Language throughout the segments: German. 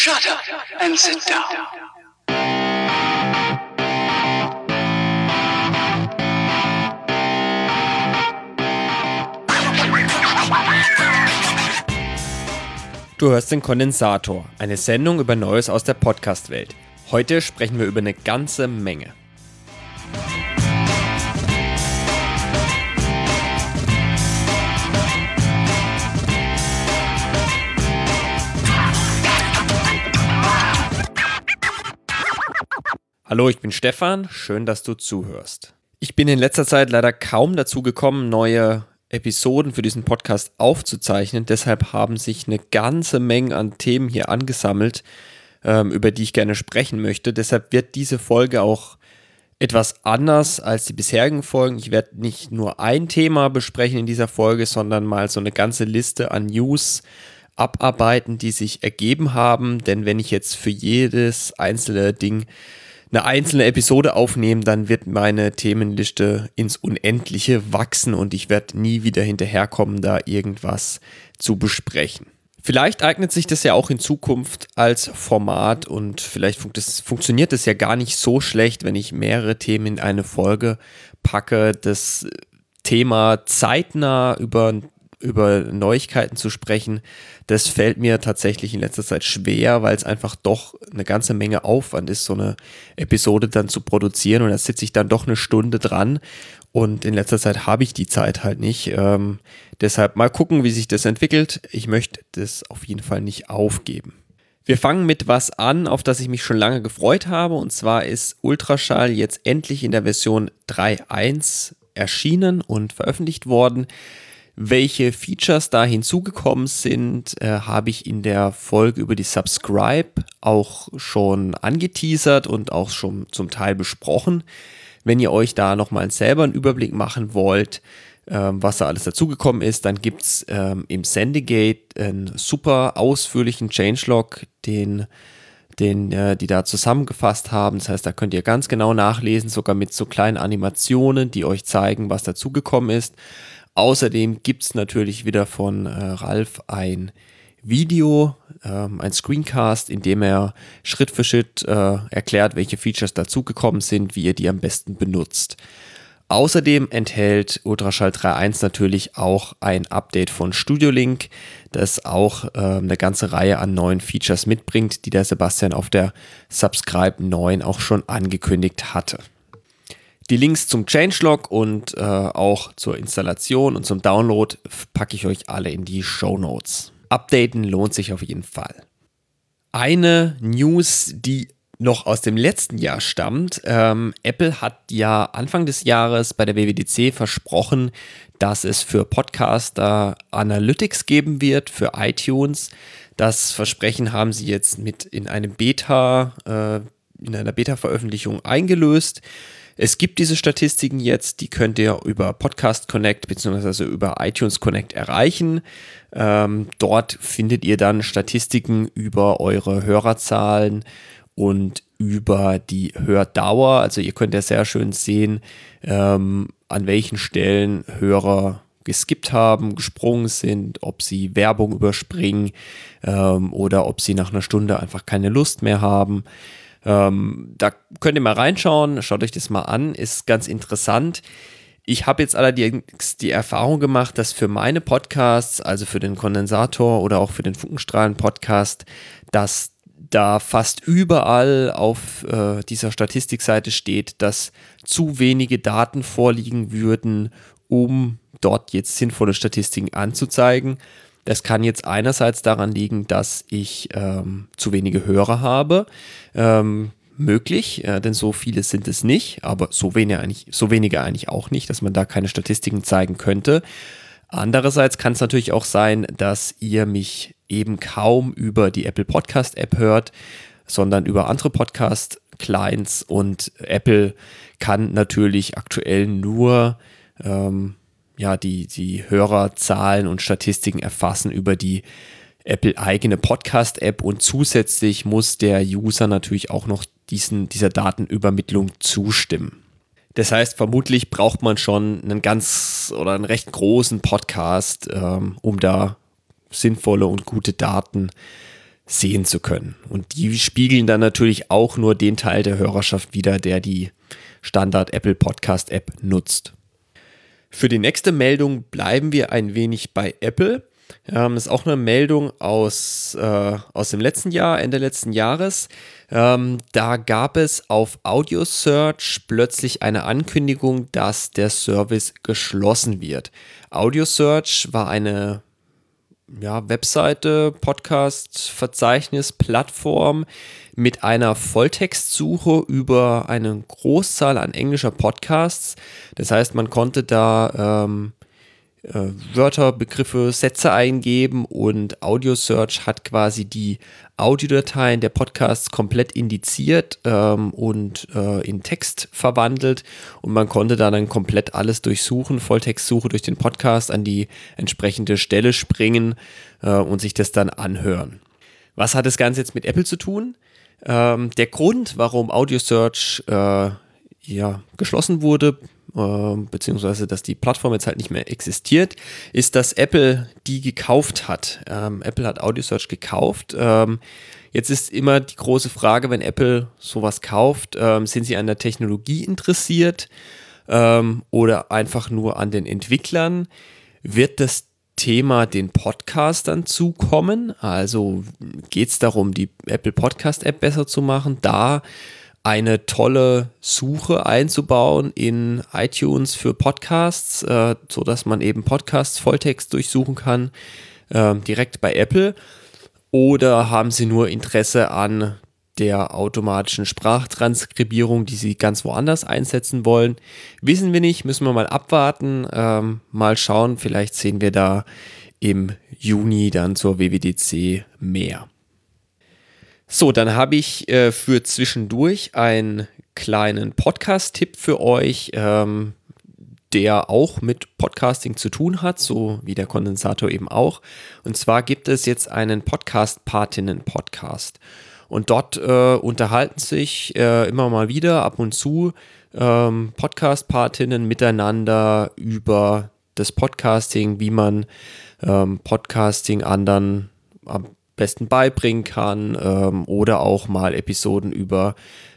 Shut up and sit down. Du hörst den Kondensator, eine Sendung über Neues aus der Podcast-Welt. Heute sprechen wir über eine ganze Menge. Hallo, ich bin Stefan, schön, dass du zuhörst. Ich bin in letzter Zeit leider kaum dazu gekommen, neue Episoden für diesen Podcast aufzuzeichnen. Deshalb haben sich eine ganze Menge an Themen hier angesammelt, ähm, über die ich gerne sprechen möchte. Deshalb wird diese Folge auch etwas anders als die bisherigen Folgen. Ich werde nicht nur ein Thema besprechen in dieser Folge, sondern mal so eine ganze Liste an News abarbeiten, die sich ergeben haben. Denn wenn ich jetzt für jedes einzelne Ding eine einzelne Episode aufnehmen, dann wird meine Themenliste ins Unendliche wachsen und ich werde nie wieder hinterherkommen, da irgendwas zu besprechen. Vielleicht eignet sich das ja auch in Zukunft als Format und vielleicht fun das, funktioniert es ja gar nicht so schlecht, wenn ich mehrere Themen in eine Folge packe. Das Thema zeitnah über über Neuigkeiten zu sprechen, das fällt mir tatsächlich in letzter Zeit schwer, weil es einfach doch eine ganze Menge Aufwand ist, so eine Episode dann zu produzieren und da sitze ich dann doch eine Stunde dran und in letzter Zeit habe ich die Zeit halt nicht. Ähm, deshalb mal gucken, wie sich das entwickelt. Ich möchte das auf jeden Fall nicht aufgeben. Wir fangen mit was an, auf das ich mich schon lange gefreut habe. Und zwar ist Ultraschall jetzt endlich in der Version 3.1 erschienen und veröffentlicht worden. Welche Features da hinzugekommen sind, äh, habe ich in der Folge über die Subscribe auch schon angeteasert und auch schon zum Teil besprochen. Wenn ihr euch da nochmal selber einen Überblick machen wollt, ähm, was da alles dazugekommen ist, dann gibt es ähm, im Sendegate einen super ausführlichen Changelog, den den äh, die da zusammengefasst haben. Das heißt, da könnt ihr ganz genau nachlesen, sogar mit so kleinen Animationen, die euch zeigen, was dazugekommen ist. Außerdem gibt es natürlich wieder von äh, Ralf ein Video, ähm, ein Screencast, in dem er Schritt für Schritt äh, erklärt, welche Features dazugekommen sind, wie ihr die am besten benutzt. Außerdem enthält Ultraschall 3.1 natürlich auch ein Update von Studio Link, das auch äh, eine ganze Reihe an neuen Features mitbringt, die der Sebastian auf der Subscribe 9 auch schon angekündigt hatte. Die Links zum Changelog und äh, auch zur Installation und zum Download packe ich euch alle in die Show Notes. Updaten lohnt sich auf jeden Fall. Eine News, die noch aus dem letzten Jahr stammt. Ähm, Apple hat ja Anfang des Jahres bei der WWDC versprochen, dass es für Podcaster Analytics geben wird für iTunes. Das Versprechen haben sie jetzt mit in einem Beta, äh, in einer Beta-Veröffentlichung eingelöst. Es gibt diese Statistiken jetzt, die könnt ihr über Podcast Connect bzw. über iTunes Connect erreichen. Ähm, dort findet ihr dann Statistiken über eure Hörerzahlen und über die Hördauer. Also ihr könnt ja sehr schön sehen, ähm, an welchen Stellen Hörer geskippt haben, gesprungen sind, ob sie Werbung überspringen ähm, oder ob sie nach einer Stunde einfach keine Lust mehr haben. Ähm, da könnt ihr mal reinschauen, schaut euch das mal an, ist ganz interessant. Ich habe jetzt allerdings die Erfahrung gemacht, dass für meine Podcasts, also für den Kondensator oder auch für den Funkenstrahlen-Podcast, dass da fast überall auf äh, dieser Statistikseite steht, dass zu wenige Daten vorliegen würden, um dort jetzt sinnvolle Statistiken anzuzeigen. Das kann jetzt einerseits daran liegen, dass ich ähm, zu wenige Hörer habe. Ähm, möglich, äh, denn so viele sind es nicht, aber so wenige, eigentlich, so wenige eigentlich auch nicht, dass man da keine Statistiken zeigen könnte. Andererseits kann es natürlich auch sein, dass ihr mich eben kaum über die Apple Podcast App hört, sondern über andere Podcast Clients und Apple kann natürlich aktuell nur ähm, ja, die, die Hörerzahlen und Statistiken erfassen über die Apple eigene Podcast-App und zusätzlich muss der User natürlich auch noch diesen, dieser Datenübermittlung zustimmen. Das heißt, vermutlich braucht man schon einen ganz oder einen recht großen Podcast, ähm, um da sinnvolle und gute Daten sehen zu können. Und die spiegeln dann natürlich auch nur den Teil der Hörerschaft wieder, der die Standard Apple Podcast App nutzt. Für die nächste Meldung bleiben wir ein wenig bei Apple. Ähm, das ist auch eine Meldung aus, äh, aus dem letzten Jahr, Ende letzten Jahres. Ähm, da gab es auf Audio Search plötzlich eine Ankündigung, dass der Service geschlossen wird. Audio Search war eine ja, Webseite, Podcast, Verzeichnis, Plattform mit einer Volltextsuche über eine Großzahl an englischer Podcasts. Das heißt, man konnte da ähm, äh, Wörter, Begriffe, Sätze eingeben und Audio Search hat quasi die Audiodateien der Podcasts komplett indiziert ähm, und äh, in Text verwandelt und man konnte da dann komplett alles durchsuchen, Volltextsuche durch den Podcast an die entsprechende Stelle springen äh, und sich das dann anhören. Was hat das Ganze jetzt mit Apple zu tun? Ähm, der Grund, warum Audio Search äh, ja, geschlossen wurde, beziehungsweise dass die Plattform jetzt halt nicht mehr existiert, ist, dass Apple die gekauft hat. Ähm, Apple hat Audio Search gekauft. Ähm, jetzt ist immer die große Frage, wenn Apple sowas kauft, ähm, sind sie an der Technologie interessiert ähm, oder einfach nur an den Entwicklern? Wird das Thema den Podcastern zukommen? Also geht es darum, die Apple Podcast App besser zu machen? Da eine tolle Suche einzubauen in iTunes für Podcasts, äh, so dass man eben Podcasts Volltext durchsuchen kann, äh, direkt bei Apple. Oder haben Sie nur Interesse an der automatischen Sprachtranskribierung, die Sie ganz woanders einsetzen wollen? Wissen wir nicht, müssen wir mal abwarten, ähm, mal schauen. Vielleicht sehen wir da im Juni dann zur WWDC mehr. So, dann habe ich äh, für zwischendurch einen kleinen Podcast-Tipp für euch, ähm, der auch mit Podcasting zu tun hat, so wie der Kondensator eben auch. Und zwar gibt es jetzt einen Podcast-Patinnen-Podcast. Und dort äh, unterhalten sich äh, immer mal wieder ab und zu ähm, Podcast-Patinnen miteinander über das Podcasting, wie man ähm, Podcasting anderen besten beibringen kann ähm, oder auch mal Episoden über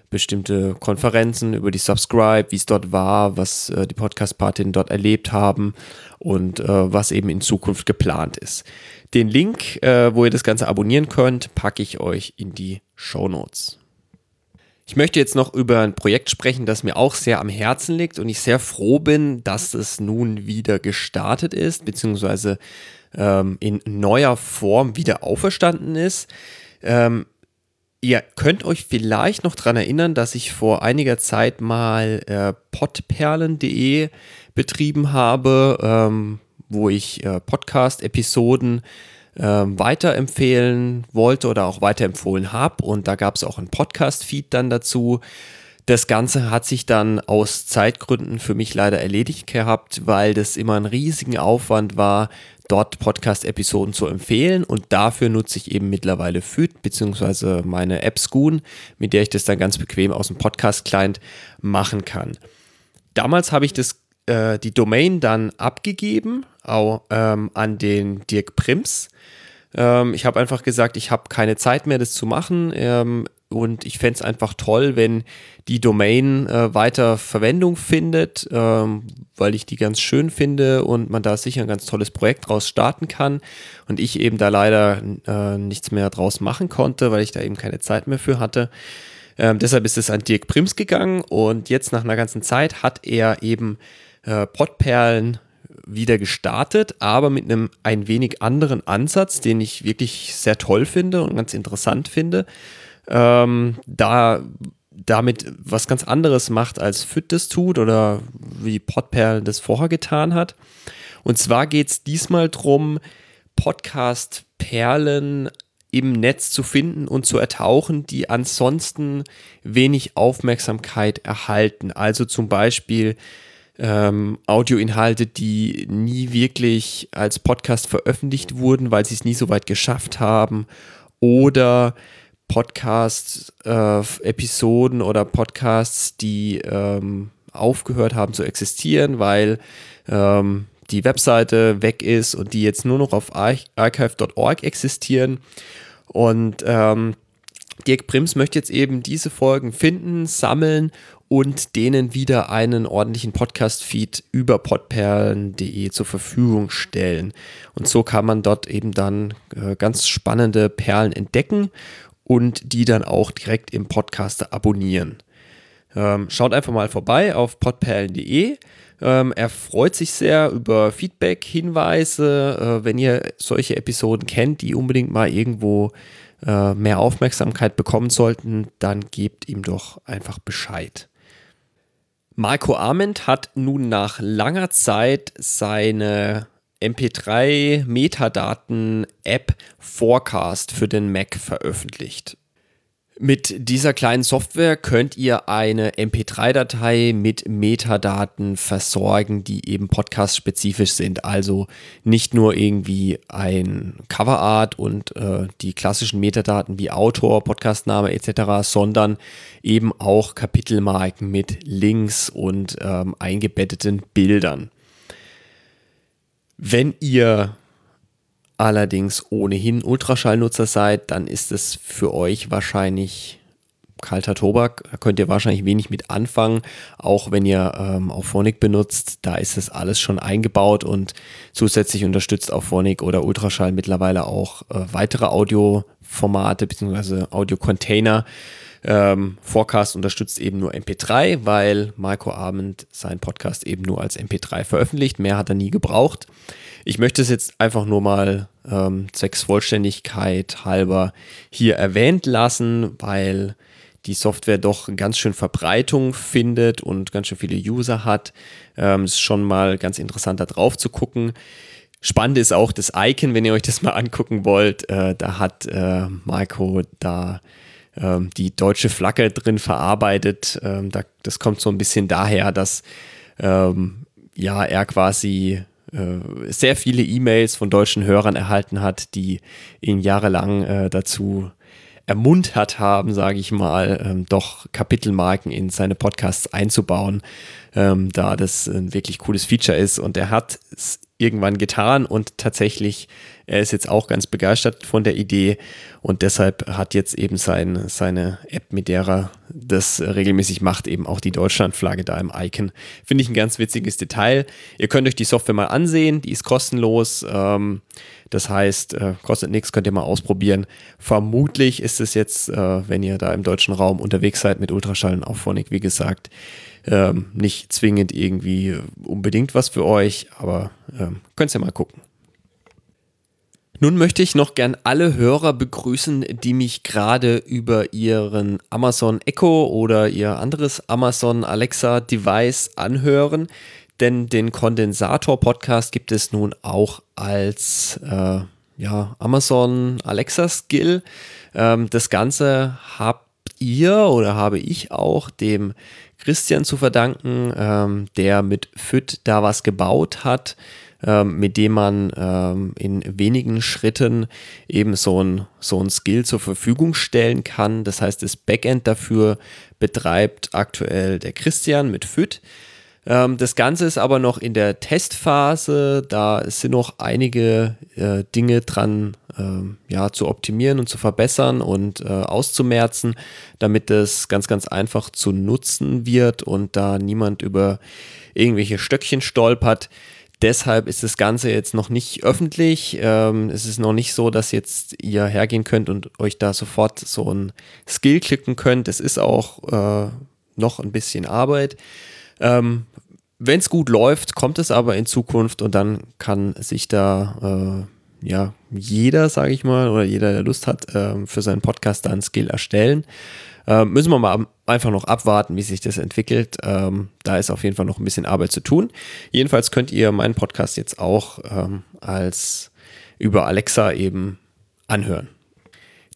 bestimmte Konferenzen, über die Subscribe, wie es dort war, was äh, die Podcast-Partinnen dort erlebt haben und äh, was eben in Zukunft geplant ist. Den Link, äh, wo ihr das Ganze abonnieren könnt, packe ich euch in die Show Notes. Ich möchte jetzt noch über ein Projekt sprechen, das mir auch sehr am Herzen liegt und ich sehr froh bin, dass es nun wieder gestartet ist, beziehungsweise ähm, in neuer Form wieder auferstanden ist. Ähm, ihr könnt euch vielleicht noch daran erinnern, dass ich vor einiger Zeit mal äh, podperlen.de betrieben habe, ähm, wo ich äh, Podcast-Episoden äh, weiterempfehlen wollte oder auch weiterempfohlen habe. Und da gab es auch ein Podcast-Feed dann dazu. Das Ganze hat sich dann aus Zeitgründen für mich leider erledigt gehabt, weil das immer ein riesigen Aufwand war, dort Podcast-Episoden zu empfehlen und dafür nutze ich eben mittlerweile Feed bzw. meine App Scoon, mit der ich das dann ganz bequem aus dem Podcast-Client machen kann. Damals habe ich das, äh, die Domain dann abgegeben auch, ähm, an den Dirk Prims. Ähm, ich habe einfach gesagt, ich habe keine Zeit mehr, das zu machen. Ähm, und ich fände es einfach toll, wenn die Domain äh, weiter Verwendung findet, ähm, weil ich die ganz schön finde und man da sicher ein ganz tolles Projekt draus starten kann. Und ich eben da leider äh, nichts mehr draus machen konnte, weil ich da eben keine Zeit mehr für hatte. Ähm, deshalb ist es an Dirk Prims gegangen und jetzt nach einer ganzen Zeit hat er eben äh, Podperlen wieder gestartet, aber mit einem ein wenig anderen Ansatz, den ich wirklich sehr toll finde und ganz interessant finde ähm, da damit was ganz anderes macht, als Fit das tut oder wie Podperl das vorher getan hat. Und zwar geht es diesmal darum, Podcast-Perlen im Netz zu finden und zu ertauchen, die ansonsten wenig Aufmerksamkeit erhalten. Also zum Beispiel ähm, Audioinhalte, die nie wirklich als Podcast veröffentlicht wurden, weil sie es nie so weit geschafft haben. Oder Podcast-Episoden äh, oder Podcasts, die ähm, aufgehört haben zu existieren, weil ähm, die Webseite weg ist und die jetzt nur noch auf archive.org existieren. Und ähm, Dirk Prims möchte jetzt eben diese Folgen finden, sammeln und denen wieder einen ordentlichen Podcast-Feed über podperlen.de zur Verfügung stellen. Und so kann man dort eben dann äh, ganz spannende Perlen entdecken und die dann auch direkt im Podcast abonnieren. Ähm, schaut einfach mal vorbei auf podperlen.de. Ähm, er freut sich sehr über Feedback, Hinweise. Äh, wenn ihr solche Episoden kennt, die unbedingt mal irgendwo äh, mehr Aufmerksamkeit bekommen sollten, dann gebt ihm doch einfach Bescheid. Marco Arment hat nun nach langer Zeit seine MP3 Metadaten App Forecast für den Mac veröffentlicht. Mit dieser kleinen Software könnt ihr eine MP3-Datei mit Metadaten versorgen, die eben podcast-spezifisch sind. Also nicht nur irgendwie ein Coverart und äh, die klassischen Metadaten wie Autor, Podcastname etc., sondern eben auch Kapitelmarken mit Links und ähm, eingebetteten Bildern. Wenn ihr allerdings ohnehin Ultraschallnutzer seid, dann ist es für euch wahrscheinlich kalter Tobak. Da könnt ihr wahrscheinlich wenig mit anfangen, auch wenn ihr ähm, Auphonic benutzt. Da ist es alles schon eingebaut und zusätzlich unterstützt Auphonic oder Ultraschall mittlerweile auch äh, weitere Audioformate bzw. Audiocontainer. Ähm, Forecast unterstützt eben nur MP3, weil Marco Abend seinen Podcast eben nur als MP3 veröffentlicht. Mehr hat er nie gebraucht. Ich möchte es jetzt einfach nur mal ähm, zwecks Vollständigkeit halber hier erwähnt lassen, weil die Software doch ganz schön Verbreitung findet und ganz schön viele User hat. Ähm, ist schon mal ganz interessant, da drauf zu gucken. Spannend ist auch das Icon, wenn ihr euch das mal angucken wollt. Äh, da hat äh, Marco da ähm, die deutsche Flagge drin verarbeitet. Ähm, da, das kommt so ein bisschen daher, dass ähm, ja er quasi äh, sehr viele E-Mails von deutschen Hörern erhalten hat, die ihn jahrelang äh, dazu ermuntert haben, sage ich mal, ähm, doch Kapitelmarken in seine Podcasts einzubauen, ähm, da das ein wirklich cooles Feature ist. Und er hat es irgendwann getan und tatsächlich, er ist jetzt auch ganz begeistert von der Idee und deshalb hat jetzt eben sein, seine App, mit der er das regelmäßig macht, eben auch die Deutschlandflagge da im Icon. Finde ich ein ganz witziges Detail. Ihr könnt euch die Software mal ansehen, die ist kostenlos. Ähm, das heißt, äh, kostet nichts, könnt ihr mal ausprobieren. Vermutlich ist es jetzt, äh, wenn ihr da im deutschen Raum unterwegs seid mit Ultraschall und Auphonic, wie gesagt, ähm, nicht zwingend irgendwie unbedingt was für euch, aber ähm, könnt ihr mal gucken. Nun möchte ich noch gern alle Hörer begrüßen, die mich gerade über ihren Amazon Echo oder ihr anderes Amazon Alexa Device anhören, denn den Kondensator Podcast gibt es nun auch als äh, ja, Amazon Alexa Skill. Ähm, das Ganze habt ihr oder habe ich auch dem Christian zu verdanken, ähm, der mit FIT da was gebaut hat, ähm, mit dem man ähm, in wenigen Schritten eben so ein, so ein Skill zur Verfügung stellen kann. Das heißt, das Backend dafür betreibt aktuell der Christian mit FIT. Ähm, das Ganze ist aber noch in der Testphase. Da sind noch einige äh, Dinge dran ja, zu optimieren und zu verbessern und äh, auszumerzen, damit es ganz, ganz einfach zu nutzen wird und da niemand über irgendwelche Stöckchen stolpert. Deshalb ist das Ganze jetzt noch nicht öffentlich. Ähm, es ist noch nicht so, dass jetzt ihr hergehen könnt und euch da sofort so ein Skill klicken könnt. Es ist auch äh, noch ein bisschen Arbeit. Ähm, Wenn es gut läuft, kommt es aber in Zukunft und dann kann sich da äh, ja jeder, sage ich mal, oder jeder, der Lust hat, äh, für seinen Podcast da ein Skill erstellen. Äh, müssen wir mal einfach noch abwarten, wie sich das entwickelt. Ähm, da ist auf jeden Fall noch ein bisschen Arbeit zu tun. Jedenfalls könnt ihr meinen Podcast jetzt auch ähm, als über Alexa eben anhören.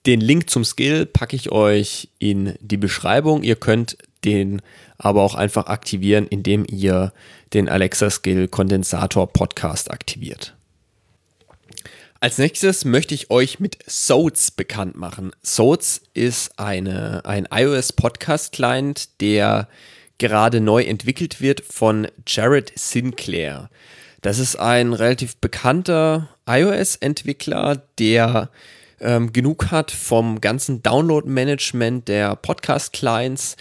Den Link zum Skill packe ich euch in die Beschreibung. Ihr könnt den aber auch einfach aktivieren, indem ihr den Alexa Skill Kondensator Podcast aktiviert. Als nächstes möchte ich euch mit Soats bekannt machen. Soats ist eine, ein iOS Podcast Client, der gerade neu entwickelt wird von Jared Sinclair. Das ist ein relativ bekannter iOS-Entwickler, der ähm, genug hat vom ganzen Download-Management der Podcast-Clients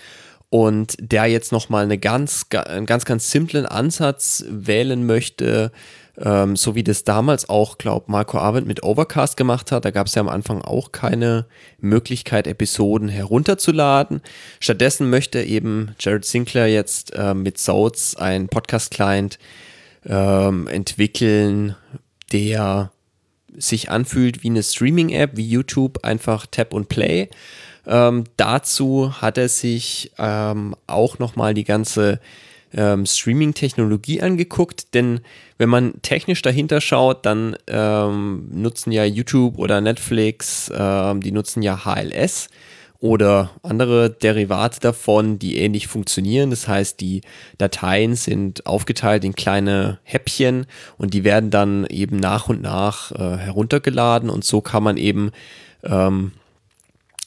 und der jetzt nochmal eine ganz, einen ganz, ganz simplen Ansatz wählen möchte, ähm, so wie das damals auch, glaube Marco Arvid mit Overcast gemacht hat. Da gab es ja am Anfang auch keine Möglichkeit, Episoden herunterzuladen. Stattdessen möchte eben Jared Sinclair jetzt äh, mit Soats ein Podcast-Client ähm, entwickeln, der sich anfühlt wie eine Streaming-App, wie YouTube, einfach Tap und Play. Ähm, dazu hat er sich ähm, auch nochmal die ganze ähm, Streaming-Technologie angeguckt, denn wenn man technisch dahinter schaut, dann ähm, nutzen ja YouTube oder Netflix, ähm, die nutzen ja HLS oder andere Derivate davon, die ähnlich funktionieren. Das heißt, die Dateien sind aufgeteilt in kleine Häppchen und die werden dann eben nach und nach äh, heruntergeladen und so kann man eben ähm,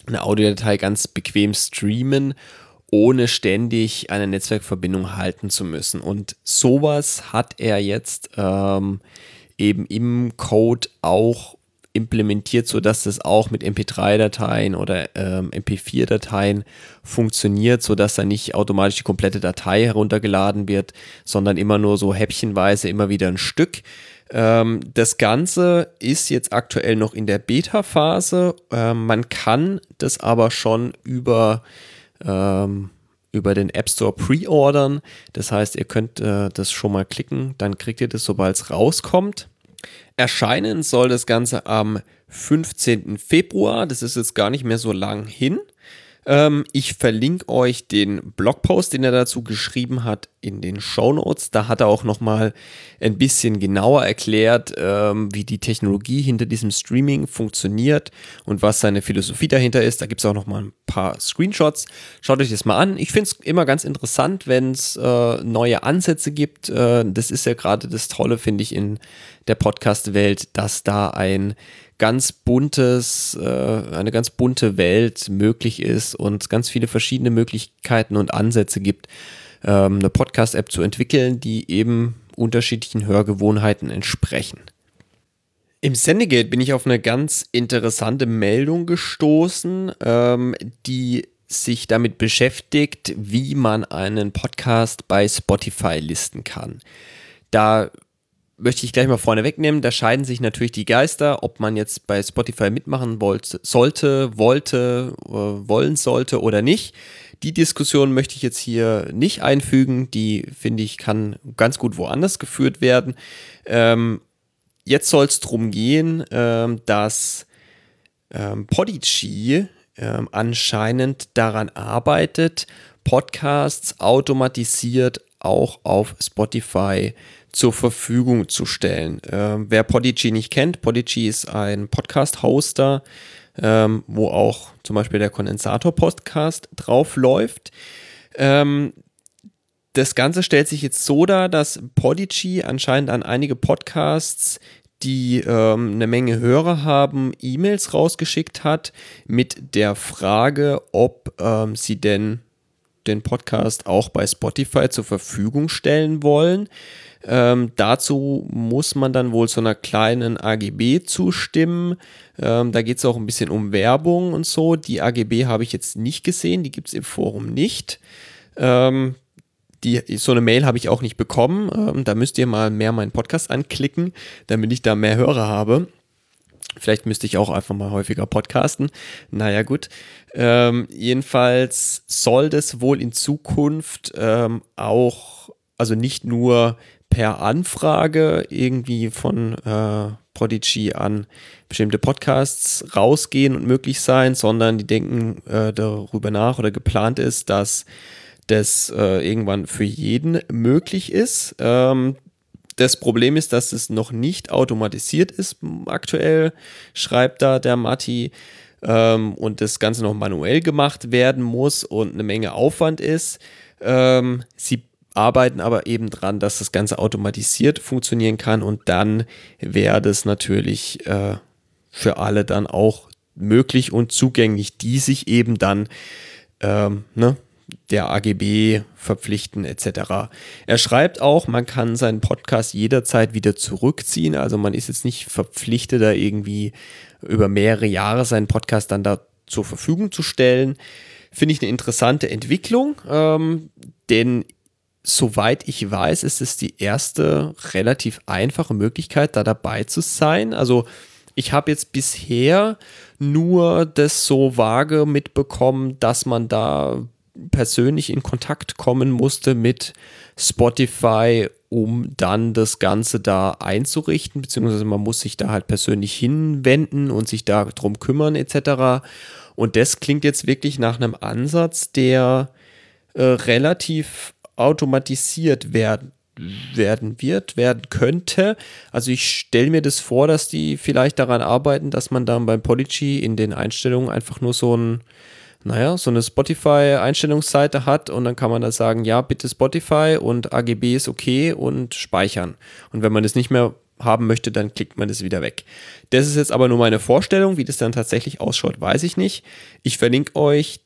eine Audiodatei ganz bequem streamen, ohne ständig eine Netzwerkverbindung halten zu müssen. Und sowas hat er jetzt ähm, eben im Code auch implementiert, sodass das auch mit MP3-Dateien oder ähm, MP4-Dateien funktioniert, sodass da nicht automatisch die komplette Datei heruntergeladen wird, sondern immer nur so häppchenweise immer wieder ein Stück. Ähm, das Ganze ist jetzt aktuell noch in der Beta-Phase. Ähm, man kann das aber schon über, ähm, über den App Store pre-ordern. Das heißt, ihr könnt äh, das schon mal klicken, dann kriegt ihr das, sobald es rauskommt. Erscheinen soll das Ganze am 15. Februar. Das ist jetzt gar nicht mehr so lang hin. Ähm, ich verlinke euch den Blogpost, den er dazu geschrieben hat, in den Show Notes. Da hat er auch nochmal ein bisschen genauer erklärt, ähm, wie die Technologie hinter diesem Streaming funktioniert und was seine Philosophie dahinter ist. Da gibt es auch nochmal ein paar Screenshots. Schaut euch das mal an. Ich finde es immer ganz interessant, wenn es äh, neue Ansätze gibt. Äh, das ist ja gerade das Tolle, finde ich, in der Podcast-Welt, dass da ein ganz buntes, äh, eine ganz bunte Welt möglich ist und ganz viele verschiedene Möglichkeiten und Ansätze gibt, ähm, eine Podcast-App zu entwickeln, die eben unterschiedlichen Hörgewohnheiten entsprechen. Im Sendegate bin ich auf eine ganz interessante Meldung gestoßen, ähm, die sich damit beschäftigt, wie man einen Podcast bei Spotify listen kann. Da möchte ich gleich mal vorne wegnehmen. Da scheiden sich natürlich die Geister, ob man jetzt bei Spotify mitmachen wollte, sollte, wollte, äh, wollen sollte oder nicht. Die Diskussion möchte ich jetzt hier nicht einfügen. Die finde ich kann ganz gut woanders geführt werden. Ähm, jetzt soll es darum gehen, ähm, dass ähm, Podigy ähm, anscheinend daran arbeitet, Podcasts automatisiert auch auf Spotify zur Verfügung zu stellen. Ähm, wer Podigy nicht kennt, Podigy ist ein Podcast-Hoster, ähm, wo auch zum Beispiel der Kondensator-Podcast drauf läuft. Ähm, das Ganze stellt sich jetzt so dar, dass Podigy anscheinend an einige Podcasts, die ähm, eine Menge Hörer haben, E-Mails rausgeschickt hat mit der Frage, ob ähm, sie denn den Podcast auch bei Spotify zur Verfügung stellen wollen. Ähm, dazu muss man dann wohl zu einer kleinen AGB zustimmen. Ähm, da geht es auch ein bisschen um Werbung und so. Die AGB habe ich jetzt nicht gesehen, die gibt es im Forum nicht. Ähm, die, so eine Mail habe ich auch nicht bekommen. Ähm, da müsst ihr mal mehr meinen Podcast anklicken, damit ich da mehr Hörer habe. Vielleicht müsste ich auch einfach mal häufiger podcasten. Naja, gut. Ähm, jedenfalls soll das wohl in Zukunft ähm, auch, also nicht nur per Anfrage irgendwie von äh, Prodigy an bestimmte Podcasts rausgehen und möglich sein, sondern die denken äh, darüber nach oder geplant ist, dass das äh, irgendwann für jeden möglich ist. Ähm, das Problem ist, dass es noch nicht automatisiert ist aktuell, schreibt da der Matti, ähm, und das Ganze noch manuell gemacht werden muss und eine Menge Aufwand ist. Ähm, sie arbeiten aber eben dran, dass das Ganze automatisiert funktionieren kann und dann wäre das natürlich äh, für alle dann auch möglich und zugänglich, die sich eben dann ähm, ne, der AGB verpflichten etc. Er schreibt auch, man kann seinen Podcast jederzeit wieder zurückziehen. Also man ist jetzt nicht verpflichtet, da irgendwie über mehrere Jahre seinen Podcast dann da zur Verfügung zu stellen. Finde ich eine interessante Entwicklung, ähm, denn soweit ich weiß, ist es die erste relativ einfache Möglichkeit, da dabei zu sein. Also ich habe jetzt bisher nur das so vage mitbekommen, dass man da persönlich in Kontakt kommen musste mit Spotify, um dann das Ganze da einzurichten, beziehungsweise man muss sich da halt persönlich hinwenden und sich darum kümmern etc. Und das klingt jetzt wirklich nach einem Ansatz, der äh, relativ automatisiert werden werden wird, werden könnte. Also ich stelle mir das vor, dass die vielleicht daran arbeiten, dass man dann beim Polygy in den Einstellungen einfach nur so ein, naja, so eine Spotify-Einstellungsseite hat und dann kann man da sagen, ja, bitte Spotify und AGB ist okay und speichern. Und wenn man das nicht mehr haben möchte, dann klickt man das wieder weg. Das ist jetzt aber nur meine Vorstellung, wie das dann tatsächlich ausschaut, weiß ich nicht. Ich verlinke euch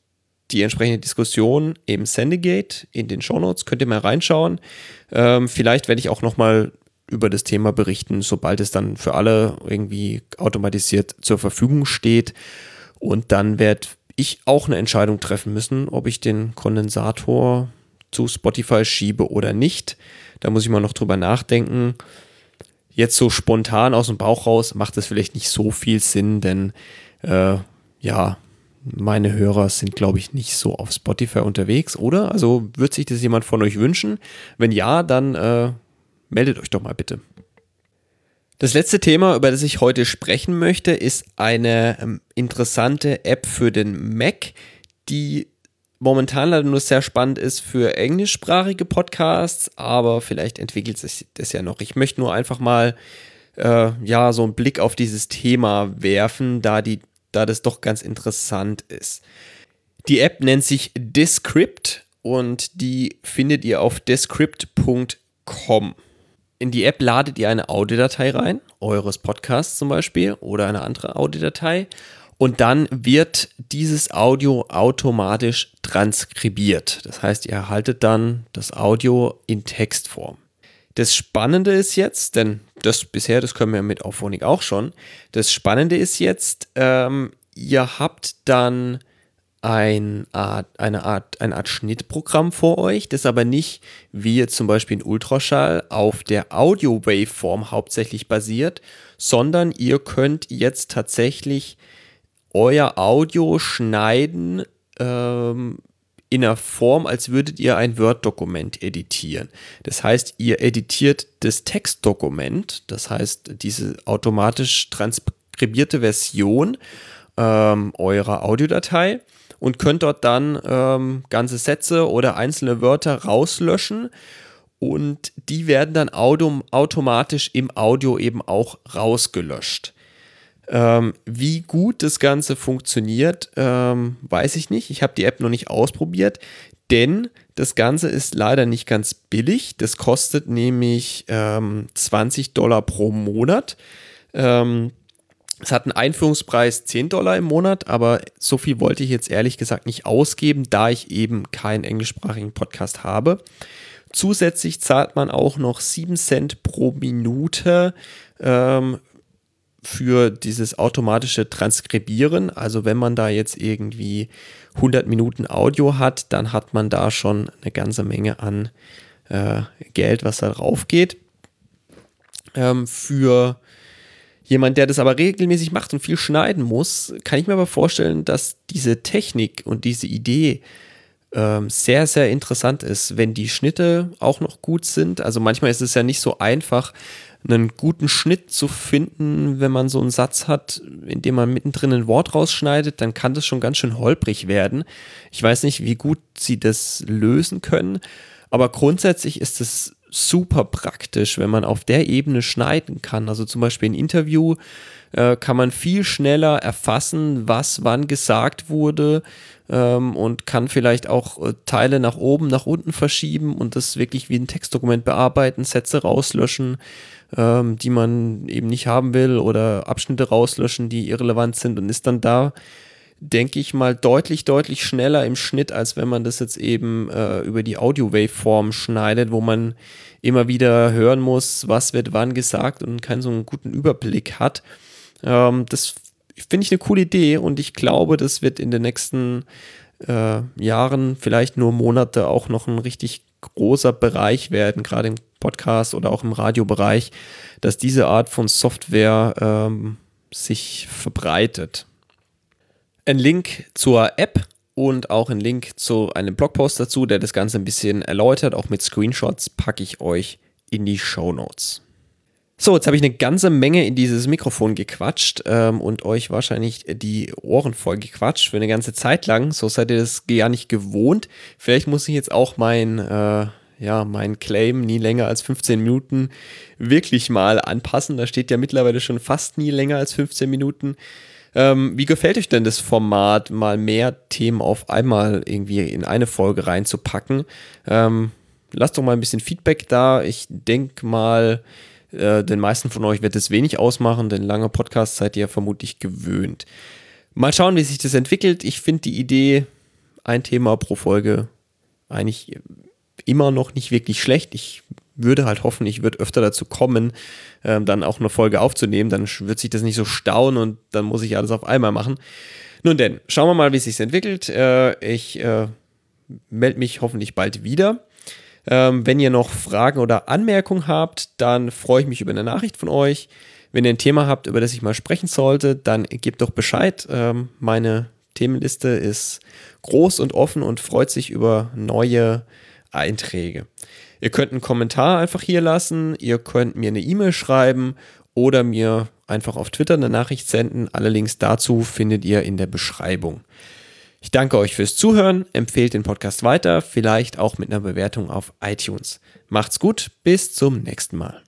die entsprechende Diskussion im Sendegate in den Shownotes. Könnt ihr mal reinschauen. Ähm, vielleicht werde ich auch nochmal über das Thema berichten, sobald es dann für alle irgendwie automatisiert zur Verfügung steht. Und dann werde ich auch eine Entscheidung treffen müssen, ob ich den Kondensator zu Spotify schiebe oder nicht. Da muss ich mal noch drüber nachdenken. Jetzt so spontan aus dem Bauch raus macht es vielleicht nicht so viel Sinn, denn äh, ja, meine Hörer sind, glaube ich, nicht so auf Spotify unterwegs, oder? Also wird sich das jemand von euch wünschen? Wenn ja, dann äh, meldet euch doch mal bitte. Das letzte Thema, über das ich heute sprechen möchte, ist eine ähm, interessante App für den Mac, die momentan leider nur sehr spannend ist für englischsprachige Podcasts, aber vielleicht entwickelt sich das ja noch. Ich möchte nur einfach mal äh, ja so einen Blick auf dieses Thema werfen, da die da das doch ganz interessant ist. Die App nennt sich Descript und die findet ihr auf descript.com. In die App ladet ihr eine Audiodatei rein, eures Podcasts zum Beispiel oder eine andere Audiodatei und dann wird dieses Audio automatisch transkribiert. Das heißt, ihr erhaltet dann das Audio in Textform. Das Spannende ist jetzt, denn das bisher, das können wir mit Auphonic auch schon. Das Spannende ist jetzt, ähm, ihr habt dann ein Art, eine Art, eine Art Schnittprogramm vor euch, das aber nicht wie jetzt zum Beispiel in Ultraschall auf der Audio-Waveform hauptsächlich basiert, sondern ihr könnt jetzt tatsächlich euer Audio schneiden ähm, in einer Form, als würdet ihr ein Word-Dokument editieren. Das heißt, ihr editiert das Textdokument, das heißt, diese automatisch transkribierte Version ähm, eurer Audiodatei und könnt dort dann ähm, ganze Sätze oder einzelne Wörter rauslöschen und die werden dann automatisch im Audio eben auch rausgelöscht. Ähm, wie gut das Ganze funktioniert, ähm, weiß ich nicht. Ich habe die App noch nicht ausprobiert, denn das Ganze ist leider nicht ganz billig. Das kostet nämlich ähm, 20 Dollar pro Monat. Ähm, es hat einen Einführungspreis 10 Dollar im Monat, aber so viel wollte ich jetzt ehrlich gesagt nicht ausgeben, da ich eben keinen englischsprachigen Podcast habe. Zusätzlich zahlt man auch noch 7 Cent pro Minute ähm, für dieses automatische Transkribieren. Also wenn man da jetzt irgendwie 100 Minuten Audio hat, dann hat man da schon eine ganze Menge an äh, Geld, was da drauf geht. Ähm, für jemand, der das aber regelmäßig macht und viel schneiden muss, kann ich mir aber vorstellen, dass diese Technik und diese Idee ähm, sehr, sehr interessant ist, wenn die Schnitte auch noch gut sind. Also manchmal ist es ja nicht so einfach, einen guten Schnitt zu finden, wenn man so einen Satz hat, in dem man mittendrin ein Wort rausschneidet, dann kann das schon ganz schön holprig werden. Ich weiß nicht, wie gut sie das lösen können, aber grundsätzlich ist es super praktisch, wenn man auf der Ebene schneiden kann. Also zum Beispiel ein Interview äh, kann man viel schneller erfassen, was wann gesagt wurde ähm, und kann vielleicht auch äh, Teile nach oben, nach unten verschieben und das wirklich wie ein Textdokument bearbeiten, Sätze rauslöschen, ähm, die man eben nicht haben will oder Abschnitte rauslöschen, die irrelevant sind und ist dann da denke ich mal, deutlich, deutlich schneller im Schnitt, als wenn man das jetzt eben äh, über die Audio-Waveform schneidet, wo man immer wieder hören muss, was wird wann gesagt und keinen so einen guten Überblick hat. Ähm, das finde ich eine coole Idee und ich glaube, das wird in den nächsten äh, Jahren, vielleicht nur Monate, auch noch ein richtig großer Bereich werden, gerade im Podcast oder auch im Radiobereich, dass diese Art von Software ähm, sich verbreitet. Ein Link zur App und auch ein Link zu einem Blogpost dazu, der das Ganze ein bisschen erläutert, auch mit Screenshots, packe ich euch in die Show Notes. So, jetzt habe ich eine ganze Menge in dieses Mikrofon gequatscht ähm, und euch wahrscheinlich die Ohren voll gequatscht für eine ganze Zeit lang. So seid ihr das gar nicht gewohnt. Vielleicht muss ich jetzt auch mein, äh, ja, mein Claim nie länger als 15 Minuten wirklich mal anpassen. Da steht ja mittlerweile schon fast nie länger als 15 Minuten. Ähm, wie gefällt euch denn das Format, mal mehr Themen auf einmal irgendwie in eine Folge reinzupacken? Ähm, lasst doch mal ein bisschen Feedback da. Ich denke mal, äh, den meisten von euch wird es wenig ausmachen, denn lange Podcasts seid ihr vermutlich gewöhnt. Mal schauen, wie sich das entwickelt. Ich finde die Idee, ein Thema pro Folge, eigentlich immer noch nicht wirklich schlecht. Ich würde halt hoffen, ich würde öfter dazu kommen, ähm, dann auch eine Folge aufzunehmen. Dann wird sich das nicht so stauen und dann muss ich alles auf einmal machen. Nun denn, schauen wir mal, wie es sich entwickelt. Äh, ich äh, melde mich hoffentlich bald wieder. Ähm, wenn ihr noch Fragen oder Anmerkungen habt, dann freue ich mich über eine Nachricht von euch. Wenn ihr ein Thema habt, über das ich mal sprechen sollte, dann gebt doch Bescheid. Ähm, meine Themenliste ist groß und offen und freut sich über neue Einträge. Ihr könnt einen Kommentar einfach hier lassen, ihr könnt mir eine E-Mail schreiben oder mir einfach auf Twitter eine Nachricht senden. Alle Links dazu findet ihr in der Beschreibung. Ich danke euch fürs Zuhören, empfehlt den Podcast weiter, vielleicht auch mit einer Bewertung auf iTunes. Macht's gut, bis zum nächsten Mal.